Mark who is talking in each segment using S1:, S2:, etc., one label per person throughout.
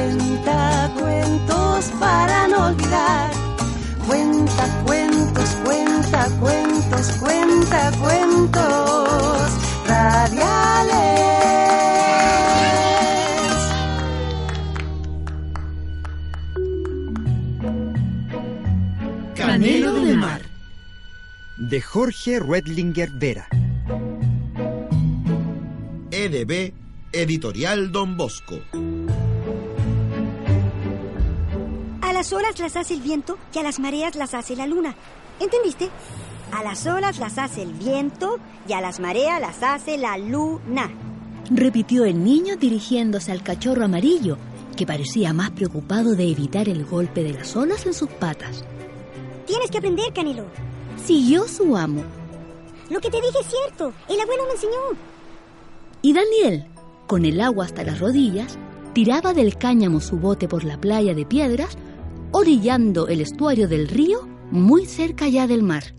S1: cuenta cuentos para no olvidar. Cuenta cuentos, cuenta cuentos, cuenta cuentos radiales.
S2: Canelo de Mar.
S3: de Jorge Redlinger Vera.
S4: EDB Editorial Don Bosco.
S5: Las olas las hace el viento y a las mareas las hace la luna. ¿Entendiste? A las olas las hace el viento y a las mareas las hace la luna.
S2: Repitió el niño dirigiéndose al cachorro amarillo, que parecía más preocupado de evitar el golpe de las olas en sus patas.
S5: Tienes que aprender, Canelo.
S2: Siguió su amo.
S5: Lo que te dije es cierto. El abuelo me enseñó.
S2: Y Daniel, con el agua hasta las rodillas, tiraba del cáñamo su bote por la playa de piedras, orillando el estuario del río muy cerca ya del mar.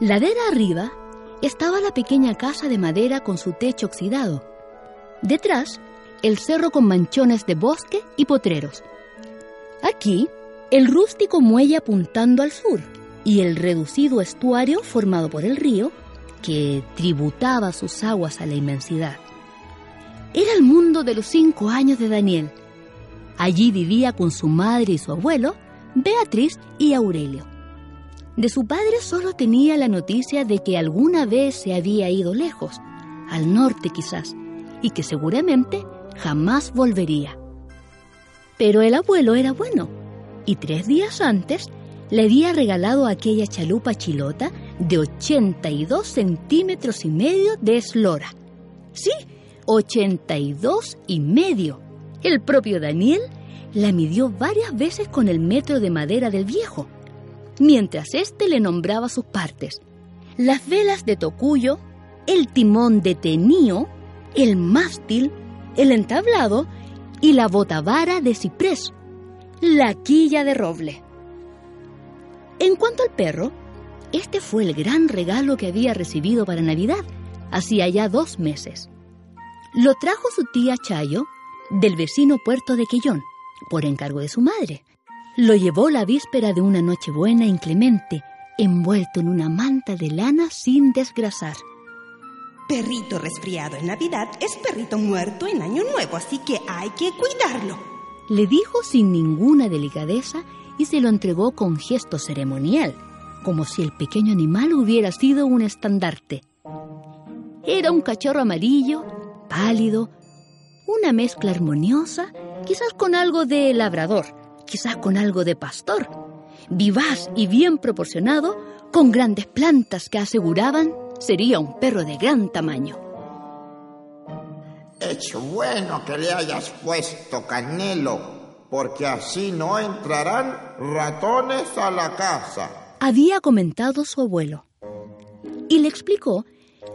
S2: Ladera arriba estaba la pequeña casa de madera con su techo oxidado. Detrás, el cerro con manchones de bosque y potreros. Aquí, el rústico muelle apuntando al sur y el reducido estuario formado por el río que tributaba sus aguas a la inmensidad. Era el mundo de los cinco años de Daniel. Allí vivía con su madre y su abuelo, Beatriz y Aurelio. De su padre solo tenía la noticia de que alguna vez se había ido lejos, al norte quizás, y que seguramente jamás volvería. Pero el abuelo era bueno, y tres días antes le había regalado aquella chalupa chilota de 82 centímetros y medio de eslora. Sí, 82 y medio. El propio Daniel la midió varias veces con el metro de madera del viejo, mientras éste le nombraba sus partes. Las velas de tocuyo, el timón de tenío, el mástil, el entablado y la botavara de ciprés, la quilla de roble. En cuanto al perro, este fue el gran regalo que había recibido para Navidad, hacía ya dos meses. Lo trajo su tía Chayo del vecino puerto de Quellón, por encargo de su madre. Lo llevó la víspera de una noche buena e inclemente, envuelto en una manta de lana sin desgrasar.
S6: Perrito resfriado en Navidad es perrito muerto en Año Nuevo, así que hay que cuidarlo.
S2: Le dijo sin ninguna delicadeza y se lo entregó con gesto ceremonial, como si el pequeño animal hubiera sido un estandarte. Era un cachorro amarillo, pálido, una mezcla armoniosa, quizás con algo de labrador, quizás con algo de pastor, vivaz y bien proporcionado, con grandes plantas que aseguraban sería un perro de gran tamaño.
S7: Es bueno que le hayas puesto canelo, porque así no entrarán ratones a la casa.
S2: había comentado su abuelo. Y le explicó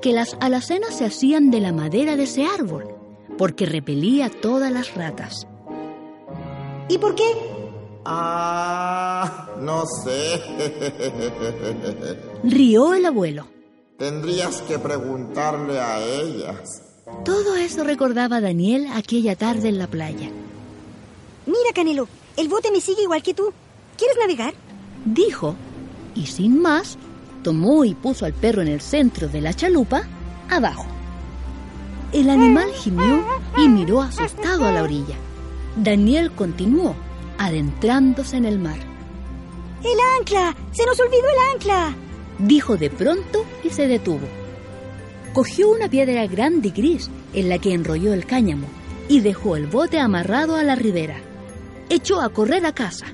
S2: que las alacenas se hacían de la madera de ese árbol, porque repelía todas las ratas.
S6: ¿Y por qué?
S7: Ah, no sé.
S2: Rió el abuelo.
S7: Tendrías que preguntarle a ellas.
S2: Todo eso recordaba Daniel aquella tarde en la playa.
S5: Mira, Canelo, el bote me sigue igual que tú. ¿Quieres navegar?
S2: Dijo, y sin más, tomó y puso al perro en el centro de la chalupa, abajo. El animal gimió y miró asustado a la orilla. Daniel continuó, adentrándose en el mar.
S5: ¡El ancla! ¡Se nos olvidó el ancla!
S2: Dijo de pronto y se detuvo. Cogió una piedra grande y gris en la que enrolló el cáñamo y dejó el bote amarrado a la ribera. Echó a correr a casa.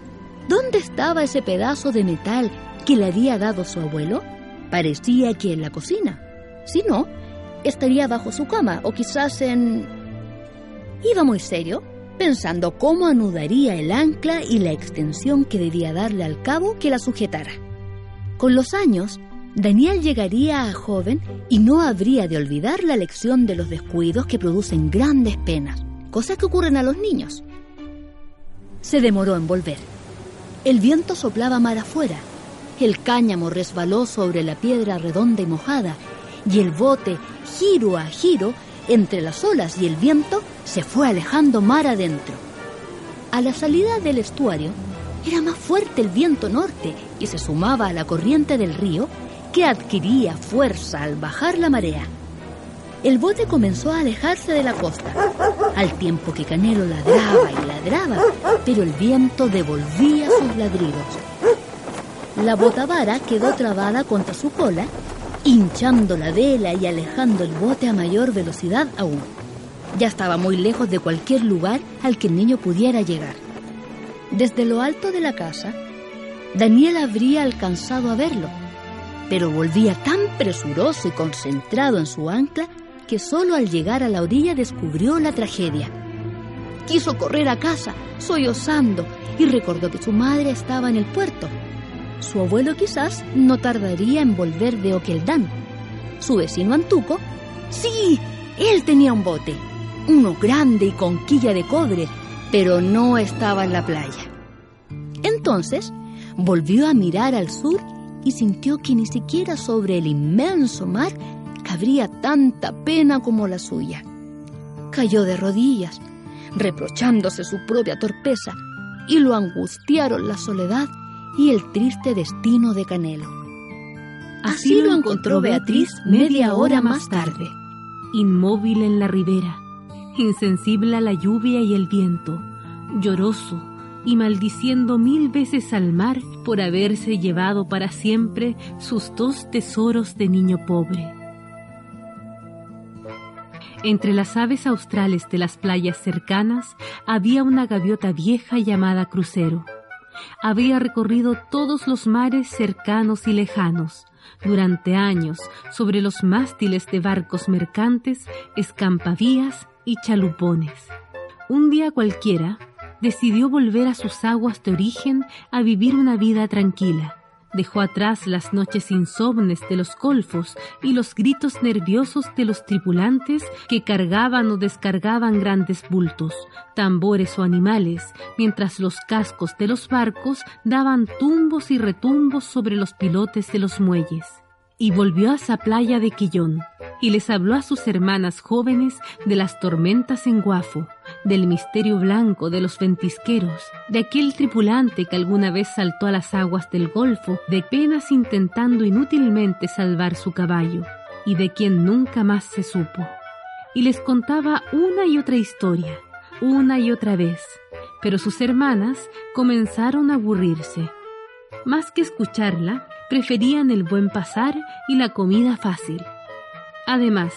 S2: ¿Dónde estaba ese pedazo de metal que le había dado su abuelo? Parecía que en la cocina. Si no, estaría bajo su cama o quizás en... Iba muy serio, pensando cómo anudaría el ancla y la extensión que debía darle al cabo que la sujetara. Con los años, Daniel llegaría a joven y no habría de olvidar la lección de los descuidos que producen grandes penas, cosas que ocurren a los niños. Se demoró en volver. El viento soplaba mar afuera, el cáñamo resbaló sobre la piedra redonda y mojada, y el bote, giro a giro, entre las olas y el viento, se fue alejando mar adentro. A la salida del estuario, era más fuerte el viento norte y se sumaba a la corriente del río que adquiría fuerza al bajar la marea. El bote comenzó a alejarse de la costa, al tiempo que Canelo ladraba y ladraba, pero el viento devolvía sus ladridos. La botavara quedó trabada contra su cola, hinchando la vela y alejando el bote a mayor velocidad aún. Ya estaba muy lejos de cualquier lugar al que el niño pudiera llegar. Desde lo alto de la casa, Daniel habría alcanzado a verlo, pero volvía tan presuroso y concentrado en su ancla que solo al llegar a la orilla descubrió la tragedia. Quiso correr a casa, sollozando, y recordó que su madre estaba en el puerto. Su abuelo quizás no tardaría en volver de Oqueldán. Su vecino Antuco, sí, él tenía un bote, uno grande y con quilla de cobre, pero no estaba en la playa. Entonces volvió a mirar al sur y sintió que ni siquiera sobre el inmenso mar cabría tanta pena como la suya. Cayó de rodillas, reprochándose su propia torpeza, y lo angustiaron la soledad y el triste destino de Canelo. Así lo encontró Beatriz media hora más tarde.
S8: inmóvil en la ribera, insensible a la lluvia y el viento, lloroso y maldiciendo mil veces al mar por haberse llevado para siempre sus dos tesoros de niño pobre. Entre las aves australes de las playas cercanas había una gaviota vieja llamada crucero. Había recorrido todos los mares cercanos y lejanos, durante años, sobre los mástiles de barcos mercantes, escampavías y chalupones. Un día cualquiera, decidió volver a sus aguas de origen a vivir una vida tranquila. Dejó atrás las noches insomnes de los golfos y los gritos nerviosos de los tripulantes que cargaban o descargaban grandes bultos, tambores o animales, mientras los cascos de los barcos daban tumbos y retumbos sobre los pilotes de los muelles. Y volvió a esa playa de Quillón, y les habló a sus hermanas jóvenes de las tormentas en Guafo, del misterio blanco de los ventisqueros, de aquel tripulante que alguna vez saltó a las aguas del Golfo, de penas intentando inútilmente salvar su caballo, y de quien nunca más se supo. Y les contaba una y otra historia, una y otra vez, pero sus hermanas comenzaron a aburrirse. Más que escucharla, preferían el buen pasar y la comida fácil. Además,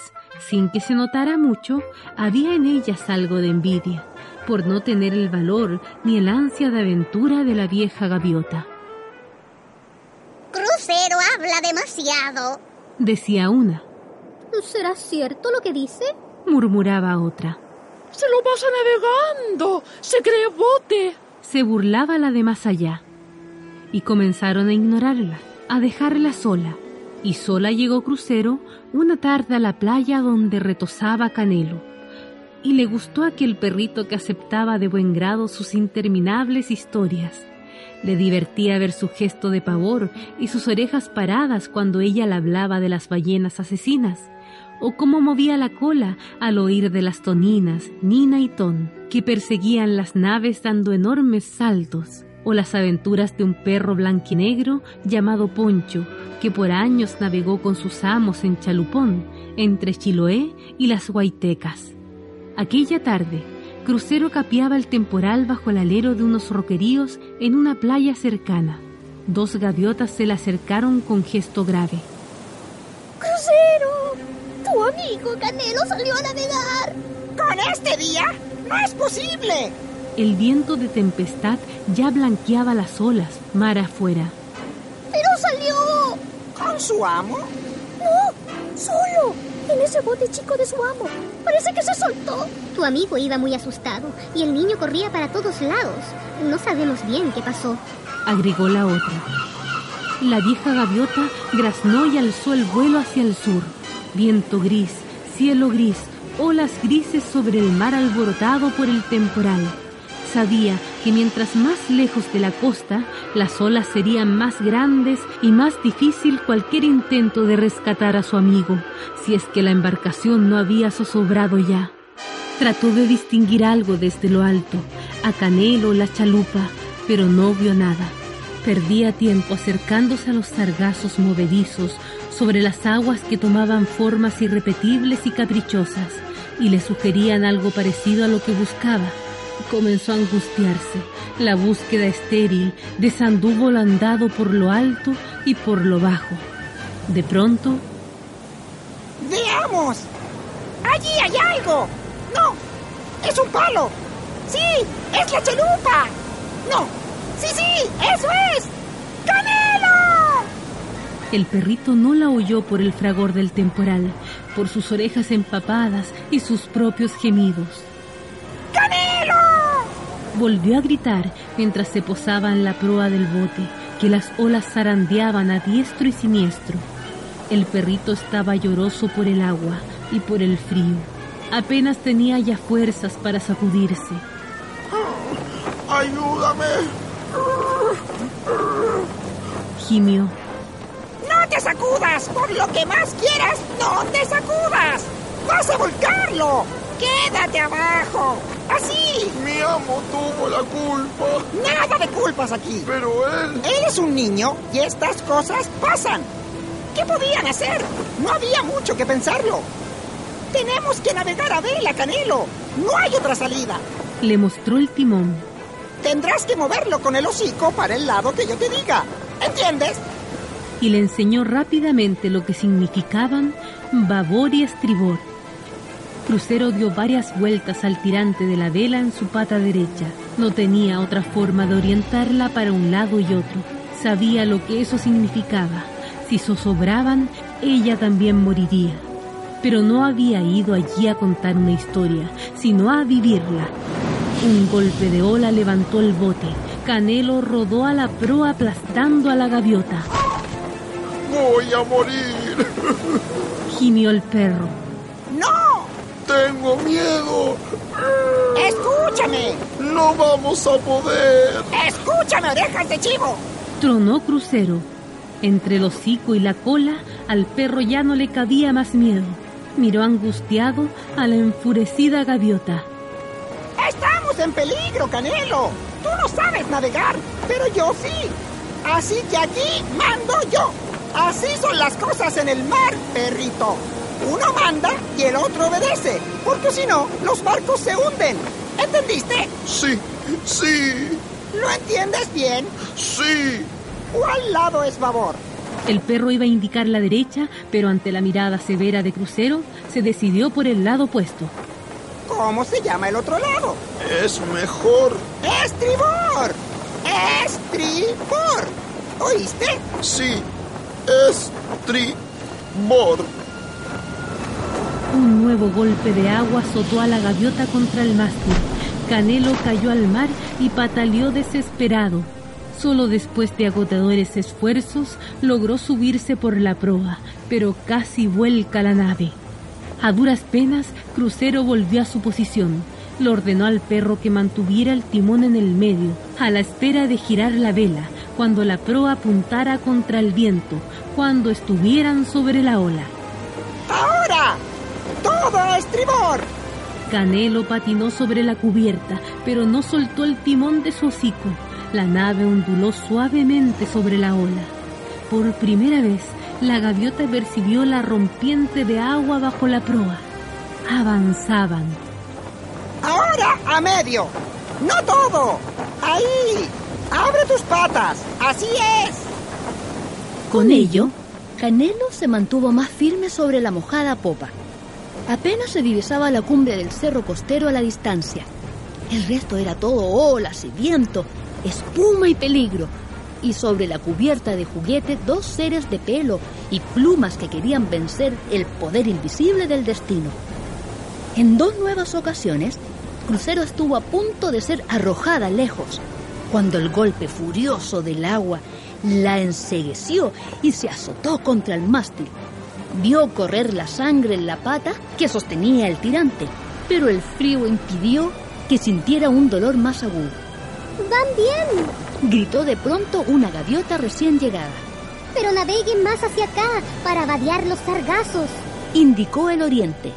S8: sin que se notara mucho, había en ellas algo de envidia, por no tener el valor ni el ansia de aventura de la vieja gaviota.
S9: Crucero habla demasiado,
S8: decía una.
S10: ¿Será cierto lo que dice?
S8: murmuraba otra.
S11: Se lo pasa navegando, se cree bote.
S8: Se burlaba la de más allá. Y comenzaron a ignorarla, a dejarla sola. Y sola llegó Crucero una tarde a la playa donde retosaba Canelo. Y le gustó aquel perrito que aceptaba de buen grado sus interminables historias. Le divertía ver su gesto de pavor y sus orejas paradas cuando ella le hablaba de las ballenas asesinas, o cómo movía la cola al oír de las toninas, Nina y Ton, que perseguían las naves dando enormes saltos, o las aventuras de un perro blanquinegro llamado Poncho, que por años navegó con sus amos en Chalupón, entre Chiloé y las Huaytecas. Aquella tarde, Crucero capeaba el temporal bajo el alero de unos roqueríos en una playa cercana. Dos gaviotas se le acercaron con gesto grave.
S9: ¡Crucero! Tu amigo Canelo salió a navegar.
S12: ¿Con este día? ¡No es posible!
S8: El viento de tempestad ya blanqueaba las olas, mar afuera.
S10: ¡Pero salió!
S12: ¿Con su amo?
S10: ¡No! ¡Solo! En ese bote chico de su amo. Parece que se soltó.
S9: Tu amigo iba muy asustado y el niño corría para todos lados. No sabemos bien qué pasó.
S8: Agregó la otra. La vieja gaviota graznó y alzó el vuelo hacia el sur. Viento gris, cielo gris, olas grises sobre el mar alborotado por el temporal. Sabía que mientras más lejos de la costa, las olas serían más grandes y más difícil cualquier intento de rescatar a su amigo, si es que la embarcación no había zozobrado ya. Trató de distinguir algo desde lo alto, a Canelo, la chalupa, pero no vio nada. Perdía tiempo acercándose a los sargazos movedizos sobre las aguas que tomaban formas irrepetibles y caprichosas y le sugerían algo parecido a lo que buscaba. Comenzó a angustiarse. La búsqueda estéril desanduvo andado por lo alto y por lo bajo. De pronto,
S12: ¡Veamos! ¡Allí hay algo! ¡No! ¡Es un palo! ¡Sí! ¡Es la chalupa! ¡No! ¡Sí, sí! ¡Eso es! ¡Canelo!
S8: el perrito no la oyó por el fragor del temporal, por sus orejas empapadas y sus propios gemidos. Volvió a gritar mientras se posaba en la proa del bote, que las olas zarandeaban a diestro y siniestro. El perrito estaba lloroso por el agua y por el frío. Apenas tenía ya fuerzas para sacudirse.
S7: ¡Ayúdame!
S8: Gimió.
S12: ¡No te sacudas! Por lo que más quieras, no te sacudas. ¡Vas a volcarlo! ¡Quédate abajo! ¡Así!
S7: Amo tuvo la culpa.
S12: Nada de culpas aquí.
S7: Pero él...
S12: Eres un niño y estas cosas pasan. ¿Qué podían hacer? No había mucho que pensarlo. Tenemos que navegar a vela, Canelo. No hay otra salida.
S8: Le mostró el timón.
S12: Tendrás que moverlo con el hocico para el lado que yo te diga. ¿Entiendes?
S8: Y le enseñó rápidamente lo que significaban babor y estribor. Crucero dio varias vueltas al tirante de la vela en su pata derecha. No tenía otra forma de orientarla para un lado y otro. Sabía lo que eso significaba. Si zozobraban, ella también moriría. Pero no había ido allí a contar una historia, sino a vivirla. Un golpe de ola levantó el bote. Canelo rodó a la proa aplastando a la gaviota.
S7: Voy a morir.
S8: Gimió el perro.
S12: ¡No!
S7: Tengo miedo.
S12: ¡Escúchame!
S7: No vamos a poder.
S12: ¡Escúchame, orejas de chivo!
S8: Tronó Crucero. Entre el hocico y la cola, al perro ya no le cabía más miedo. Miró angustiado a la enfurecida gaviota.
S12: ¡Estamos en peligro, Canelo! Tú no sabes navegar, pero yo sí. Así que aquí mando yo. Así son las cosas en el mar, perrito. Uno manda y el otro obedece, porque si no, los barcos se hunden. ¿Entendiste?
S7: Sí, sí,
S12: ¿Lo entiendes bien?
S7: sí.
S12: ¿Cuál lado es babor?
S8: El perro iba a indicar la derecha, pero ante la mirada severa de Crucero, se decidió por el lado opuesto.
S12: ¿Cómo se llama el otro lado?
S7: Es mejor.
S12: ¡Estribor! ¡Estribor! ¿Oíste?
S7: Sí, estribor.
S8: Un nuevo golpe de agua azotó a la gaviota contra el mástil. Canelo cayó al mar y pataleó desesperado. Solo después de agotadores esfuerzos logró subirse por la proa, pero casi vuelca la nave. A duras penas, Crucero volvió a su posición. Le ordenó al perro que mantuviera el timón en el medio, a la espera de girar la vela, cuando la proa apuntara contra el viento, cuando estuvieran sobre la ola.
S12: ¡Ahora! ¡Todo a estribor!
S8: Canelo patinó sobre la cubierta, pero no soltó el timón de su hocico. La nave onduló suavemente sobre la ola. Por primera vez, la gaviota percibió la rompiente de agua bajo la proa. Avanzaban.
S12: ¡Ahora a medio! ¡No todo! ¡Ahí! ¡Abre tus patas! ¡Así es!
S2: Con ello, Canelo se mantuvo más firme sobre la mojada popa. Apenas se divisaba la cumbre del cerro costero a la distancia. El resto era todo olas y viento, espuma y peligro. Y sobre la cubierta de juguete dos seres de pelo y plumas que querían vencer el poder invisible del destino. En dos nuevas ocasiones, Crucero estuvo a punto de ser arrojada lejos, cuando el golpe furioso del agua la ensegueció y se azotó contra el mástil. Vio correr la sangre en la pata que sostenía el tirante, pero el frío impidió que sintiera un dolor más agudo.
S9: ¡Van bien!
S2: Gritó de pronto una gaviota recién llegada.
S9: Pero naveguen más hacia acá para vadear los sargazos.
S2: Indicó el oriente.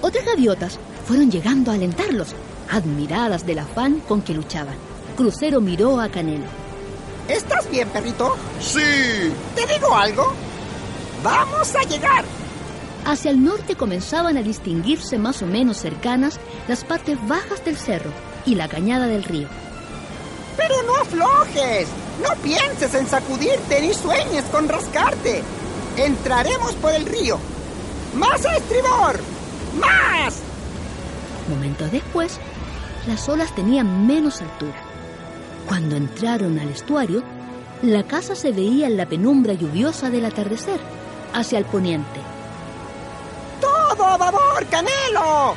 S2: Otras gaviotas fueron llegando a alentarlos, admiradas del afán con que luchaban. Crucero miró a Canelo.
S12: ¿Estás bien, perrito?
S7: Sí.
S12: ¿Te digo algo? ¡Vamos a llegar!
S2: Hacia el norte comenzaban a distinguirse más o menos cercanas las partes bajas del cerro y la cañada del río.
S12: Pero no aflojes. No pienses en sacudirte ni sueñes con rascarte. Entraremos por el río. ¡Más a estribor! ¡Más!
S2: Momentos después, las olas tenían menos altura. Cuando entraron al estuario, la casa se veía en la penumbra lluviosa del atardecer, hacia el poniente.
S12: ¡Todo a babor, Canelo!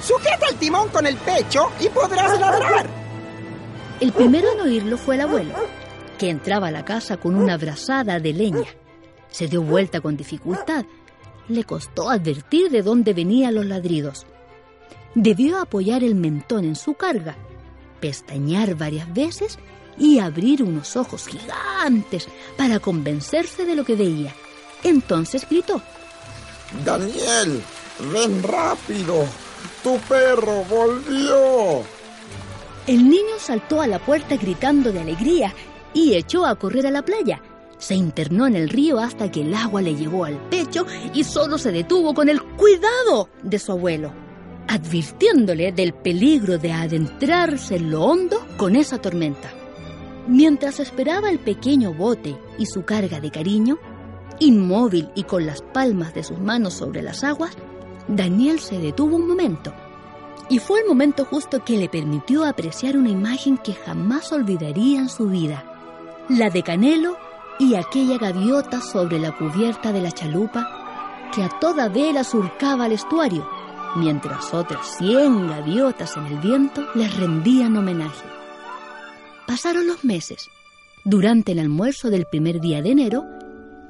S12: Sujeta el timón con el pecho y podrás ladrar.
S2: El primero en oírlo fue el abuelo, que entraba a la casa con una brazada de leña. Se dio vuelta con dificultad. Le costó advertir de dónde venían los ladridos. Debió apoyar el mentón en su carga, pestañear varias veces y abrir unos ojos gigantes para convencerse de lo que veía. Entonces gritó.
S7: Daniel, ven rápido. Tu perro volvió.
S2: El niño saltó a la puerta gritando de alegría y echó a correr a la playa. Se internó en el río hasta que el agua le llegó al pecho y solo se detuvo con el cuidado de su abuelo, advirtiéndole del peligro de adentrarse en lo hondo con esa tormenta. Mientras esperaba el pequeño bote y su carga de cariño, inmóvil y con las palmas de sus manos sobre las aguas, Daniel se detuvo un momento. Y fue el momento justo que le permitió apreciar una imagen que jamás olvidaría en su vida. La de Canelo y aquella gaviota sobre la cubierta de la chalupa que a toda vela surcaba el estuario, mientras otras cien gaviotas en el viento les rendían homenaje. Pasaron los meses. Durante el almuerzo del primer día de enero,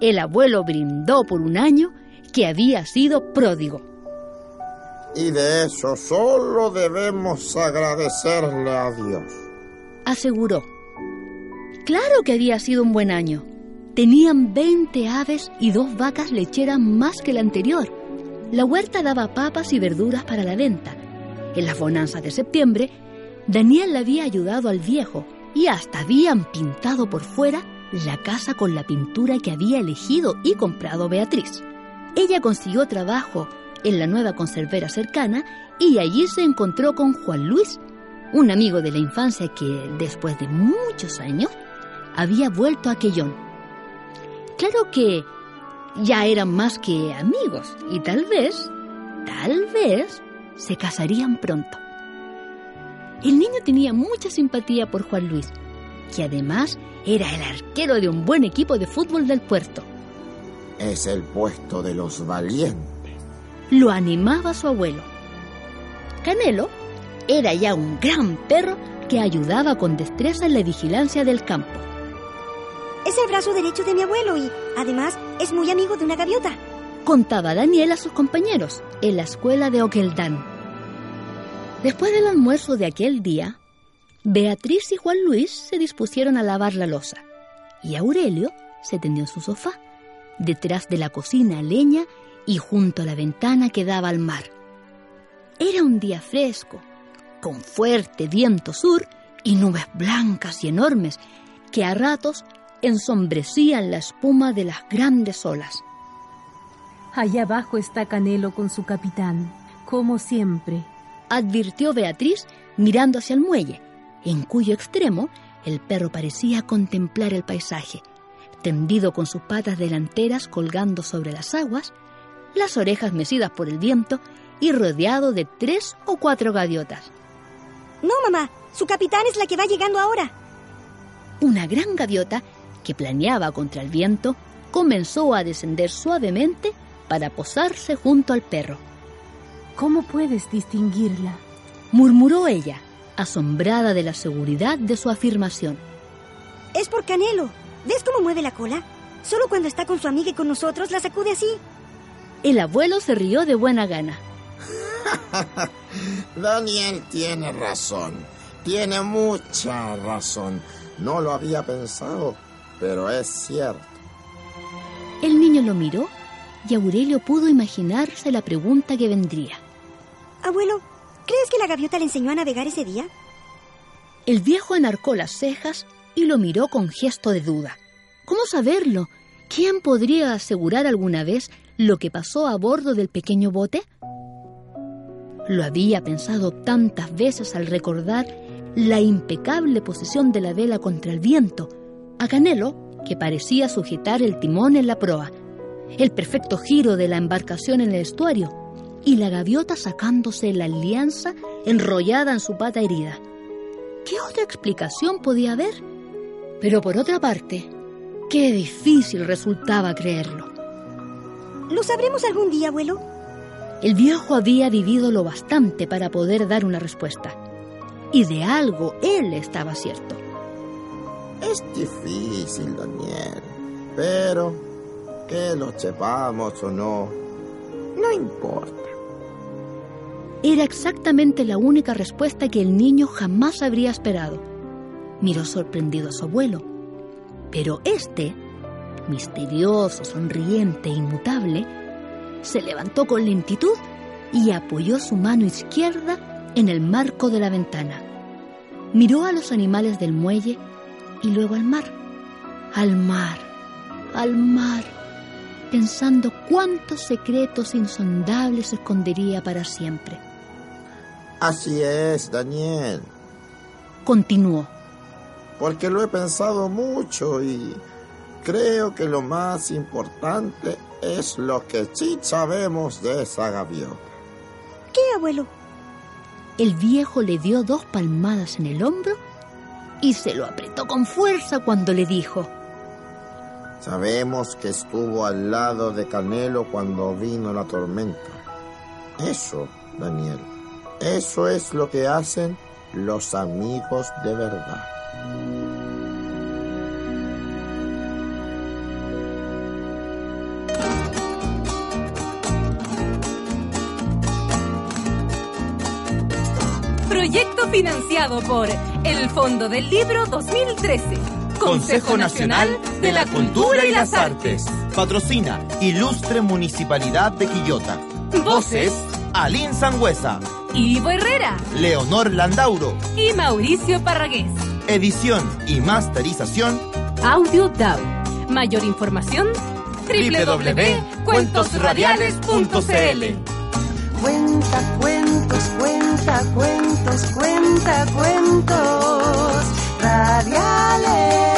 S2: el abuelo brindó por un año que había sido pródigo.
S7: Y de eso solo debemos agradecerle a Dios.
S2: Aseguró. Claro que había sido un buen año. Tenían 20 aves y dos vacas lecheras más que el anterior. La huerta daba papas y verduras para la venta. En las bonanzas de septiembre, Daniel le había ayudado al viejo y hasta habían pintado por fuera la casa con la pintura que había elegido y comprado Beatriz. Ella consiguió trabajo en la nueva conservera cercana y allí se encontró con Juan Luis, un amigo de la infancia que, después de muchos años, había vuelto a Quellón. Claro que ya eran más que amigos y tal vez, tal vez, se casarían pronto. El niño tenía mucha simpatía por Juan Luis, que además era el arquero de un buen equipo de fútbol del puerto.
S7: Es el puesto de los valientes.
S2: Lo animaba su abuelo. Canelo era ya un gran perro que ayudaba con destreza en la vigilancia del campo.
S5: Es el brazo derecho de mi abuelo y, además, es muy amigo de una gaviota.
S2: Contaba Daniel a sus compañeros en la escuela de Oqueldán. Después del almuerzo de aquel día, Beatriz y Juan Luis se dispusieron a lavar la losa y Aurelio se tendió en su sofá, detrás de la cocina leña y junto a la ventana que daba al mar. Era un día fresco, con fuerte viento sur y nubes blancas y enormes que a ratos ensombrecían la espuma de las grandes olas.
S8: Allá abajo está Canelo con su capitán, como siempre,
S2: advirtió Beatriz mirando hacia el muelle, en cuyo extremo el perro parecía contemplar el paisaje, tendido con sus patas delanteras colgando sobre las aguas, las orejas mecidas por el viento y rodeado de tres o cuatro gaviotas.
S5: No, mamá. Su capitán es la que va llegando ahora.
S2: Una gran gaviota, que planeaba contra el viento, comenzó a descender suavemente para posarse junto al perro.
S8: ¿Cómo puedes distinguirla?
S2: murmuró ella, asombrada de la seguridad de su afirmación.
S5: Es por Canelo. ¿Ves cómo mueve la cola? Solo cuando está con su amiga y con nosotros la sacude así.
S2: El abuelo se rió de buena gana.
S7: Daniel tiene razón. Tiene mucha razón. No lo había pensado, pero es cierto.
S2: El niño lo miró y Aurelio pudo imaginarse la pregunta que vendría.
S5: Abuelo, ¿crees que la gaviota le enseñó a navegar ese día?
S2: El viejo enarcó las cejas y lo miró con gesto de duda. ¿Cómo saberlo? ¿Quién podría asegurar alguna vez lo que pasó a bordo del pequeño bote? Lo había pensado tantas veces al recordar la impecable posición de la vela contra el viento, a Canelo, que parecía sujetar el timón en la proa, el perfecto giro de la embarcación en el estuario y la gaviota sacándose la alianza enrollada en su pata herida. ¿Qué otra explicación podía haber? Pero por otra parte, qué difícil resultaba creerlo.
S5: ¿Lo sabremos algún día, abuelo?
S2: El viejo había vivido lo bastante para poder dar una respuesta. Y de algo él estaba cierto.
S7: Es difícil, Daniel. Pero que lo sepamos o no, no importa.
S2: Era exactamente la única respuesta que el niño jamás habría esperado. Miró sorprendido a su abuelo. Pero este, misterioso, sonriente e inmutable, se levantó con lentitud y apoyó su mano izquierda en el marco de la ventana. Miró a los animales del muelle y luego al mar, al mar, al mar, pensando cuántos secretos insondables escondería para siempre.
S7: Así es, Daniel.
S2: Continuó.
S7: Porque lo he pensado mucho y creo que lo más importante es lo que sí sabemos de esa gaviota.
S5: ¿Qué, abuelo?
S2: El viejo le dio dos palmadas en el hombro y se lo apretó con fuerza cuando le dijo,
S7: Sabemos que estuvo al lado de Canelo cuando vino la tormenta. Eso, Daniel, eso es lo que hacen los amigos de verdad.
S13: Proyecto financiado por el Fondo del Libro 2013.
S14: Consejo Nacional de la Cultura y las Artes. Patrocina Ilustre Municipalidad de Quillota. Voces Alín Sangüesa,
S13: Ivo Herrera
S14: Leonor Landauro
S13: y Mauricio Parragués.
S14: Edición y masterización
S13: Audio DAO. Mayor información www.cuentosradiales.cl
S1: Cuenta cuentos, cuenta cuentos, cuenta cuentos radiales.